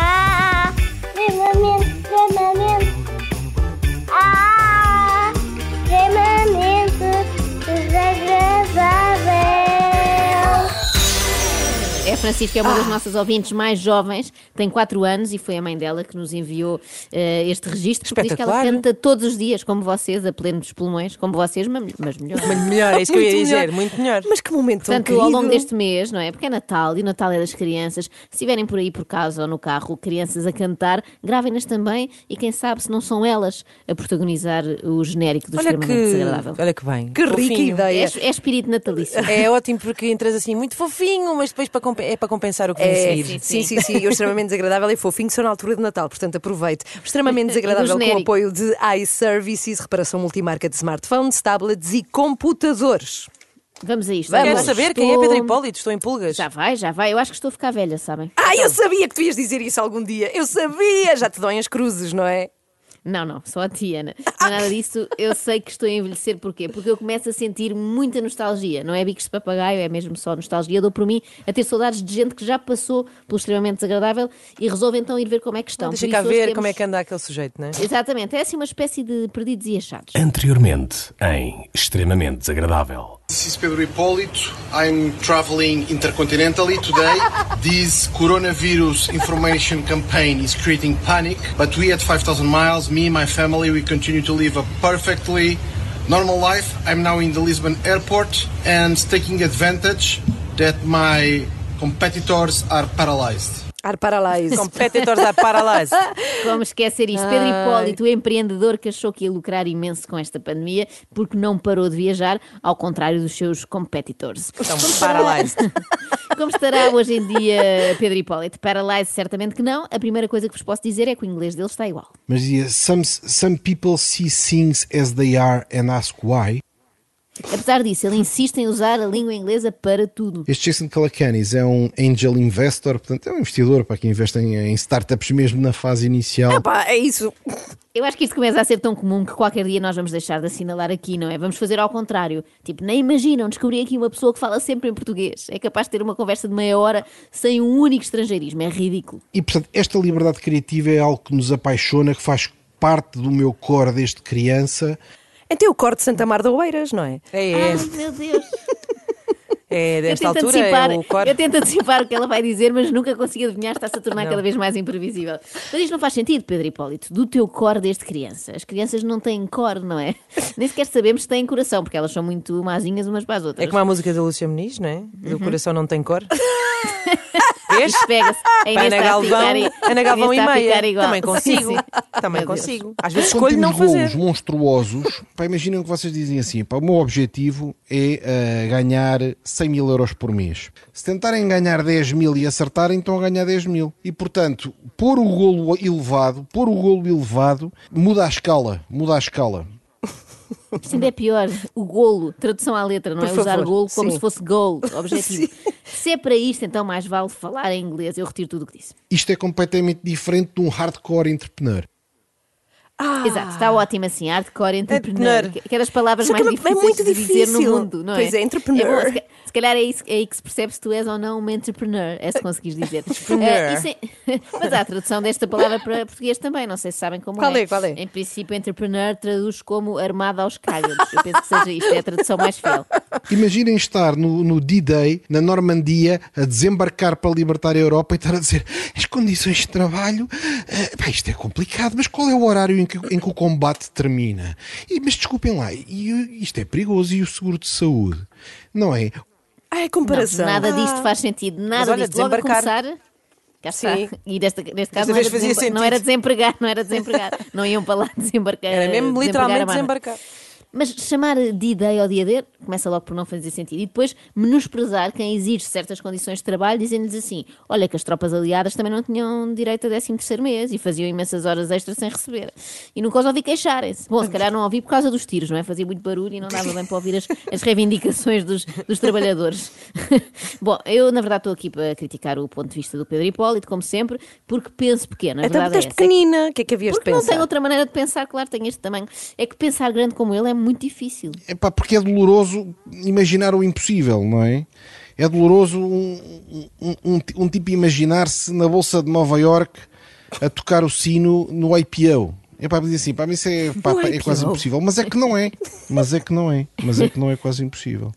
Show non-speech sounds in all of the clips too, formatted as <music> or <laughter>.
Bye. Francisca, é uma das nossas ouvintes mais jovens, tem 4 anos e foi a mãe dela que nos enviou eh, este registro. Porque diz que ela canta todos os dias, como vocês, a pleno dos pulmões, como vocês, mas, melhor. Muito melhor, é isso que eu ia dizer, melhor. muito melhor. Mas que momento tão Portanto, ao longo deste mês, não é? Porque é Natal e o Natal é das crianças. Se estiverem por aí por casa ou no carro, crianças a cantar, gravem-nas também e quem sabe se não são elas a protagonizar o genérico do Olha extremamente que, desagradável. olha que bem. Que rica ideia. É, é espírito natalício. É ótimo porque entras assim muito fofinho, mas depois para compe- é para compensar o que vem a É, seguir. sim, sim, sim, sim. E o extremamente desagradável e fofinho são na altura de Natal, portanto aproveite. O extremamente <laughs> desagradável com o apoio de iServices, reparação multimarca de smartphones, tablets e computadores. Vamos a isto. Vamos. Quero saber quem é estou- Pedro Hipólito, estou em pulgas. Já vai, já vai. Eu acho que estou a ficar velha, sabem? Ah, eu sabia que tu ias dizer isso algum dia. Eu sabia! Já te doem as cruzes, não é? Não, não, só a ti, Ana. Não é nada disso. Eu sei que estou a envelhecer. Porquê? Porque eu começo a sentir muita nostalgia. Não é bicos de papagaio, é mesmo só nostalgia. Dou por mim a ter saudades de gente que já passou pelo extremamente desagradável e resolvo então ir ver como é que estão. Deixa cá ver temos- como é que anda aquele sujeito, não é? Exatamente, é assim uma espécie de perdidos e achados. Anteriormente, em Extremamente Desagradável. This is Pedro Hipólito. I'm traveling intercontinentally today. This coronavirus information campaign is creating panic, but we at 5,000 miles, me my family, we continue to live a perfectly normal life. I'm now in the Lisbon airport and taking advantage that my competitors are paralyzed. Ar paralyzed. Competitors da Paralyze. Como <laughs> esquecer isto? Pedro Hipólito, o empreendedor que achou que ia lucrar imenso com esta pandemia porque não parou de viajar, ao contrário dos seus competitors. Estão paralyzed. <laughs> Como estará hoje em dia Pedro Hipólito? Paralyzed, certamente que não. A primeira coisa que vos posso dizer é que o inglês dele está igual. Mas dizia, some, some people see things as they are and ask why. Apesar disso, ele insiste em usar a língua inglesa para tudo. Este Jason Calacanis é um angel investor, portanto é um investidor para quem investe em, em startups mesmo na fase inicial. Pá, é isso. Eu acho que isto começa a ser tão comum que qualquer dia nós vamos deixar de assinalar aqui, não é? Vamos fazer ao contrário. Tipo, nem imaginam descobrir aqui uma pessoa que fala sempre em português. É capaz de ter uma conversa de meia hora sem um único estrangeirismo. É ridículo. E portanto, esta liberdade criativa é algo que nos apaixona, que faz parte do meu core desde criança. Então o corte de Santa Mar da Oeiras, não é? É, é, Ai, meu Deus. <laughs> é Eu desta tento, altura, antecipar, é o core. eu tento antecipar o que ela vai dizer, mas nunca consegui adivinhar, está-se a tornar cada vez mais imprevisível. Mas isto não faz sentido, Pedro Hipólito, do teu core desde criança. As crianças não têm core, não é? <laughs> Nem sequer sabemos se têm coração, porque elas são muito mazinhas umas para as outras. É como a música da Lúcia Muniz, não é? Do coração não tem cor. <laughs> Vês? Pega-se. <laughs> A Inês Ana está a Galvão, ficar i- Ana Galvão Inês e está a meia. igual. Também consigo. Sim, sim. Também Meu Deus. consigo. Às vezes Quando escolho não temos golos fazer. monstruosos, pá, imaginem que vocês dizem assim: pá, o meu objetivo é eh, ganhar 100 mil euros por mês. Se tentarem ganhar 10 mil e acertarem, estão a ganhar 10 mil. E portanto, pôr o golo elevado, pôr o golo elevado, muda a escala, muda a escala. Isto ainda é pior. O golo, tradução à letra, não Por é? Usar favor, golo como sim. se fosse goal, <laughs> objetivo. Se é para isto, então mais vale falar em inglês. Eu retiro tudo o que disse. Isto é completamente diferente de um hardcore entrepreneur. Exato, está ótimo assim. Hardcore entrepreneur. Entrepreneur. Que que é palavras Só que mais é difíceis muito de dizer no difícil. mundo, não é? Pois é, entrepreneur. bom, se, ca- se calhar é, isso, é aí que se percebe se tu és ou não uma entrepreneur, é se conseguires dizer. <laughs> Entrepreneur. Isso é- <laughs> Mas há a tradução desta palavra para português também, não sei se sabem como Qual é, qual é? Em princípio, entrepreneur traduz como armada aos cágados. Eu penso que seja isto, é a tradução mais fiel. Imaginem estar no, no D-Day, na Normandia, a desembarcar para libertar a Europa e estar a dizer as condições de trabalho, eh, pá, isto é complicado, mas qual é o horário em que, em que o combate termina? E, mas desculpem lá, e, isto é perigoso e o seguro de saúde? Não é? Ai, Não, comparação. nada disto faz sentido, nada olha, disto. Logo desembarcar- começar, Cá está. Sim. E desta, neste caso Desta não era, não era desempregar, não era desempregar. não iam para lá <laughs> desembarcar. Era mesmo literalmente desembarcar. Mas chamar de ideia ao dia D começa logo por não fazer sentido. E depois menosprezar quem exige certas condições de trabalho, dizendo-lhes assim: olha, que as tropas aliadas também não tinham direito a 13 terceiro mês e faziam imensas horas extras sem receber. E nunca os ouvi queixarem-se. Bom, se calhar não ouvi por causa dos tiros, não é? Fazia muito barulho e não dava bem para ouvir as, as reivindicações dos, dos trabalhadores. <laughs> Bom, eu na verdade estou aqui para criticar o ponto de vista do Pedro Hipólito, como sempre, porque penso pequeno. Então porque é és. É que- pequenina, o que é que havias de porque não pensar? tem outra maneira de pensar, claro, tem este tamanho. É que pensar grande como ele é muito difícil. Epá, porque é doloroso imaginar o impossível, não é? É doloroso um, um, um, um tipo imaginar-se na Bolsa de Nova York a tocar o sino no IPO. É para dizer assim, para mim isso é, pá, é quase impossível. Mas é que não é. Mas é que não é. Mas é que não é quase impossível.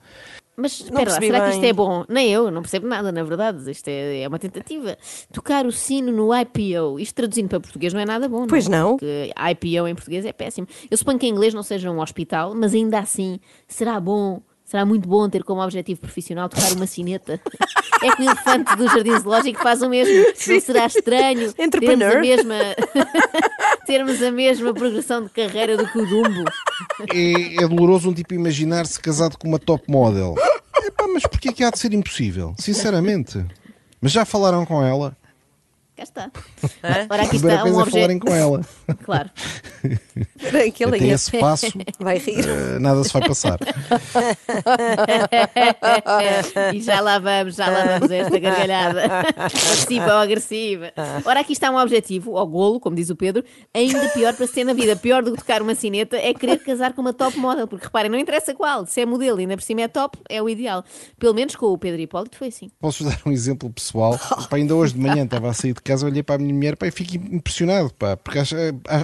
Mas espera lá, será que bem. isto é bom? Nem eu, não percebo nada, na verdade. Isto é, é uma tentativa. Tocar o sino no IPO, isto traduzindo para português não é nada bom. Pois não. Porque IPO em português é péssimo. Eu suponho que em inglês não seja um hospital, mas ainda assim, será bom, será muito bom ter como objetivo profissional tocar uma sineta. É que o elefante do Jardim Zoológico faz o mesmo. Não será estranho termos Entrepreneur. a mesma, <laughs> termos a mesma progressão de carreira do que o Dumbo. É, é doloroso um tipo imaginar-se casado com uma top model. Epá, mas porquê que há de ser impossível? Sinceramente. Mas já falaram com ela? Cá está. Hã? Ora, aqui está um é falarem objeto. com ela. <laughs> Claro. Aí, que Até esse passo, vai rir. eh, nada se vai passar. <laughs> e já lá vamos, já lá vamos a esta gargalhada. Passiva ou agressiva. Ora, aqui está um objetivo, ao golo, como diz o Pedro, ainda pior para se ter na vida. Pior do que tocar uma cineta é querer casar com uma top model. Porque reparem, não interessa qual, se é modelo e ainda por cima é top, é o ideal. Pelo menos com o Pedro Hipólito foi assim. Posso dar um exemplo pessoal? <laughs> Pá, ainda hoje de manhã estava a sair de casa, olhei para a minha mulher pá, e fico impressionado, pá, porque acho,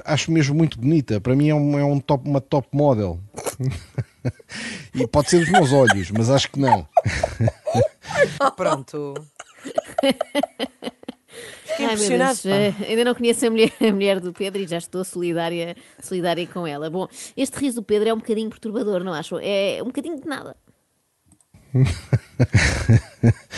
acho mesmo muito bonita. Para mim é, um, é um top, uma top model. <laughs> e pode ser dos meus olhos, mas acho que não. <laughs> Pronto. Ai, Deus, ainda não conheço a mulher, a mulher do Pedro e já estou solidária, solidária com ela. Bom, este riso do Pedro é um bocadinho perturbador, não acham? É um bocadinho de nada.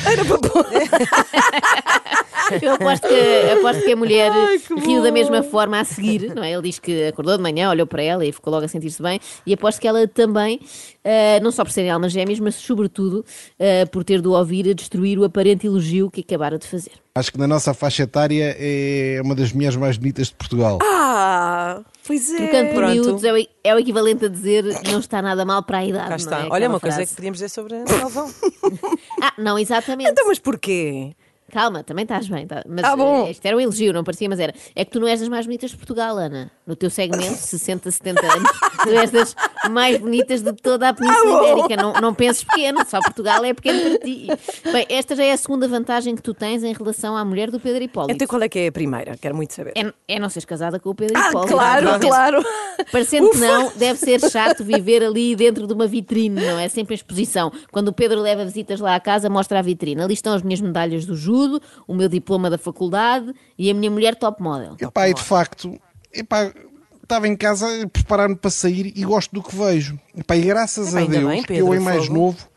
Era para pôr. <laughs> <laughs> Eu aposto que, aposto que a mulher riu da mesma forma a seguir, não é? Ele diz que acordou de manhã, olhou para ela e ficou logo a sentir-se bem. E aposto que ela também, ah, não só por serem almas gêmeas, mas sobretudo ah, por ter de ouvir a destruir o aparente elogio que acabara de fazer. Acho que na nossa faixa etária é uma das mulheres mais bonitas de Portugal. Ah, pois é. Trocando por Pronto. miúdos é o, é o equivalente a dizer não está nada mal para a idade. Cá não está. é? Olha, Aquela uma coisa frase. que podíamos dizer sobre a Galvão. <laughs> Ah, não, exatamente. então, mas porquê? Calma, também estás bem. tá- Mas Ah, bom. eh, isto era um elogio, não parecia, mas era. É que tu não és das mais bonitas de Portugal, Ana. No teu segmento, <laughs> 60, 70 anos, tu és das mais bonitas de toda a Península Ah. Ibérica. Não, não penses pequeno, só Portugal é pequeno para ti. Bem, esta já é a segunda vantagem que tu tens em relação à mulher do Pedro Hipólito. Então qual é que é a primeira? Quero muito saber. É, é não seres casada com o Pedro Ah, Hipólito. claro, naturalmente. claro. Parecendo que Ufa. não, deve ser chato viver ali dentro de uma vitrine, não é? Sempre em exposição. Quando o Pedro leva visitas lá à casa, mostra a vitrine. Ali estão as minhas medalhas do judo, o meu diploma da faculdade e a minha mulher top model. Epá, e de facto, epá, estava em casa a preparar-me para sair e gosto do que vejo. Epá, e graças Epá, a Deus bem, que eu, Pedro, em mais fogo. novo,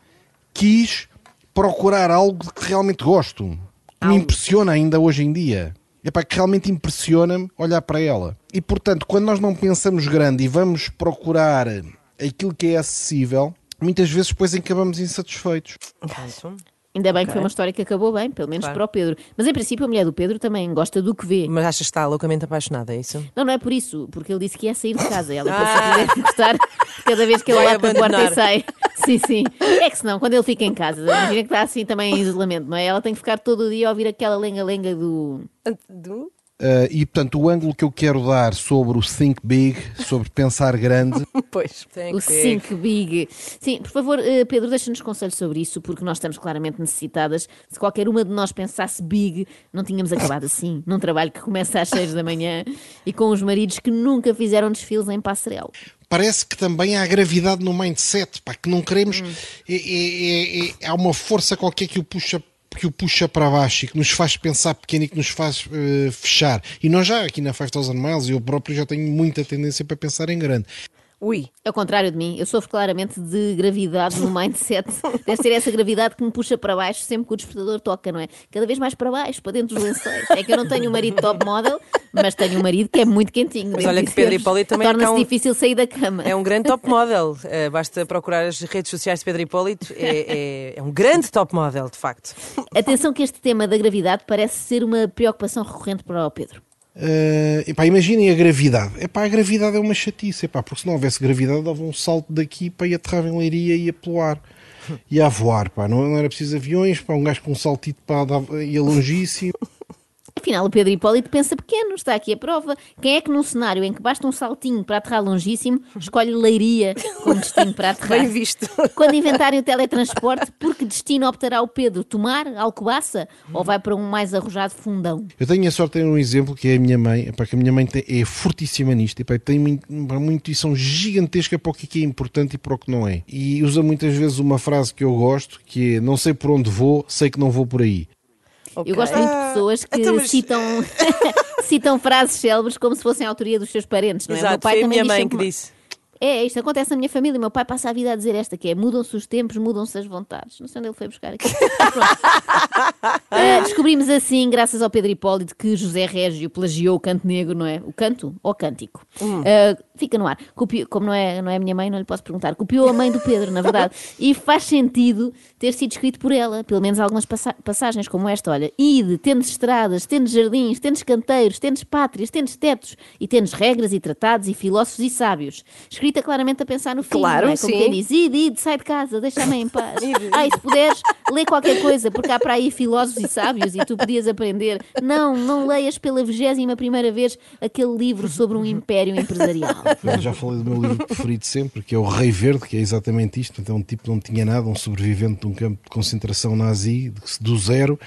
quis procurar algo de que realmente gosto. Que me impressiona ainda hoje em dia. Epá, que realmente impressiona-me olhar para ela. E portanto, quando nós não pensamos grande e vamos procurar aquilo que é acessível, muitas vezes depois acabamos insatisfeitos. Ainda bem que Ok. foi uma história que acabou bem, pelo menos Claro. para o Pedro. Mas em princípio a mulher do Pedro também gosta do que vê. Mas achas que está loucamente apaixonada, é isso? Não, não é por isso, porque ele disse que ia sair de casa. Ela <laughs> Ah. que deve gostar cada vez que ele para a porta e sai. Sim, sim. É que senão, quando ele fica em casa, imagina que está assim também em isolamento, não é? Ela tem que ficar todo o dia a ouvir aquela lenga-lenga do. Do... Uh, e portanto, o ângulo que eu quero dar sobre o Think Big, sobre pensar grande, <laughs> Pois. Tem O que ver. Think Big. Sim, por favor, eh, Pedro, deixa-nos conselhos sobre isso, porque nós estamos claramente necessitadas. Se qualquer uma de nós pensasse big, não tínhamos acabado assim, <laughs> num trabalho que começa às seis da manhã e com os maridos que nunca fizeram desfiles em passarela. parece que também há gravidade no mindset, pá, que não queremos. é- é- é- é- há uma força qualquer que o puxa que o puxa para baixo e que nos faz pensar pequeno e que nos faz eh, fechar. E nós já aqui na 5000 Miles, eu próprio já tenho muita tendência para pensar em grande. Ui. Ao contrário de mim, eu sofro claramente de gravidade no mindset. <laughs> Deve ser essa gravidade que me puxa para baixo sempre que o despertador toca, não é? Cada vez mais para baixo, para dentro dos lençóis. É que eu não tenho um marido top model, mas tenho um marido que é muito quentinho. Mas olha que. Pedro Hipólito também é Torna-se cá um- difícil sair da cama. É um grande top model. Eh, basta procurar as redes sociais de Pedro Hipólito. É, é- é um grande top model, de facto. Atenção que este tema da gravidade parece ser uma preocupação recorrente para o Pedro. Uh, epá, imaginem a gravidade. Epá, a gravidade é uma chatice, epá, porque se não houvesse gravidade, dava um salto daqui para ir aterrar em Leiria e ia pelo <laughs> Ia a voar, pá. Não, não era preciso aviões, pá, um gajo com um saltito pá, dava, ia longíssimo. Afinal, o Pedro Hipólito pensa pequeno, está aqui a prova. Quem é que num cenário em que basta um saltinho para aterrar longíssimo, escolhe Leiria como destino para <laughs> aterrar? Bem visto. Quando inventarem o teletransporte, por que destino optará o Pedro? Tomar? Alcobaça? Ou vai para um mais arrojado fundão? Eu tenho a sorte de ter um exemplo que é a minha mãe, epá, que a minha mãe é fortíssima nisto, epá, tem uma, uma intuição gigantesca para o que é importante e para o que não é. E usa muitas vezes uma frase que eu gosto, que é não sei por onde vou, sei que não vou por aí. Eu gosto muito de pessoas que então, mas- citam, <laughs> citam frases célebres como se fossem a autoria dos seus parentes, não é? O meu Exato, pai foi a minha mãe que disse. É, isto acontece na minha família. O meu pai passa a vida a dizer esta, que é mudam-se os tempos, mudam-se as vontades. Não sei onde ele foi buscar aqui. <laughs> Ah, descobrimos assim, graças ao Pedro Hipólito, que José Régio plagiou o canto negro, não é? O canto ou cântico? Ah, fica no ar. Copiou- como não é, não é a minha mãe, não lhe posso perguntar. Copiou a mãe do Pedro, na verdade. E faz sentido ter sido escrito por ela, pelo menos algumas passa- passagens como esta. Olha, ide, tendes estradas, tendes jardins, tendes canteiros, tendes pátrias, tendes tetos e tendes regras e tratados e filósofos e sábios. Escrita claramente a pensar no filho, Claro, não é? Como sim. quem diz, ide, ide, sai de casa, deixa a mãe em paz. <laughs> Ai, se puderes, lê qualquer coisa, porque há para aí filósofos e sábios e tu podias aprender. Não, não leias pela vigésima primeira vez aquele livro sobre um império empresarial. Eu já falei do meu livro preferido sempre, que é O Rei Verde, que é exatamente isto. Então, um tipo que não tinha nada, um sobrevivente de um campo de concentração nazi, do zero,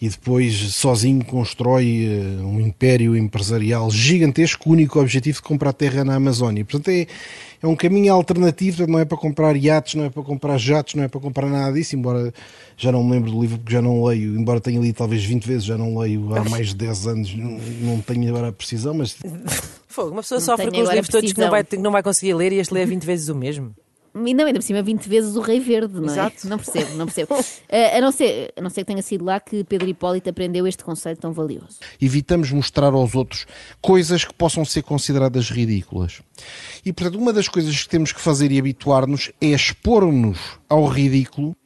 e depois sozinho constrói eh, um império empresarial gigantesco, com o único objetivo de comprar terra na Amazónia. Portanto, é, é um caminho alternativo, não é para comprar iates, não é para comprar jatos, não é para comprar nada disso, embora já não me lembro do livro porque já não leio, embora tenha lido talvez 20 vezes, já não leio há mais de 10 anos, não, não tenho agora a precisão, mas <laughs> Fogo, uma pessoa Não sofre com os livros todos que não, vai, que não vai conseguir ler e este lê 20 vezes o mesmo. E não, ainda por cima, 20 vezes o Rei Verde, não é? Exato. Não percebo, não percebo. Ah, <laughs> a, não ser, a não ser que tenha sido lá que Pedro Hipólito aprendeu este conceito tão valioso. evitamos mostrar aos outros coisas que possam ser consideradas ridículas. E, portanto, uma das coisas que temos que fazer e habituar-nos é expor-nos ao ridículo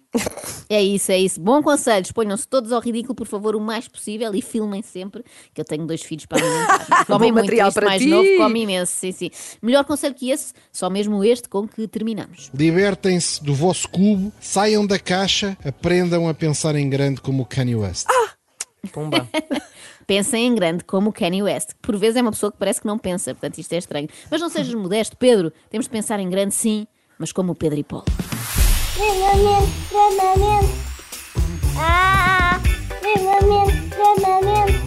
É isso, é isso. Bom conselho, exponham-se todos ao ridículo, por favor, o mais possível e filmem sempre, que eu tenho dois filhos para alimentar. <laughs> Comem muito, material este para mais ti. novo come imenso, sim, sim. Melhor conselho que esse, só mesmo este com que terminamos. Libertem-se do vosso cubo, saiam da caixa, aprendam a pensar em grande como o Kanye West. Pumba. <laughs> Pensem em grande, como o Kanye West, que por vezes é uma pessoa que parece que não pensa, portanto isto é estranho. Mas não sejas modesto, Pedro, temos de pensar em grande sim, mas como o Pedro Феномен, феномен. А-а-а. Феномен.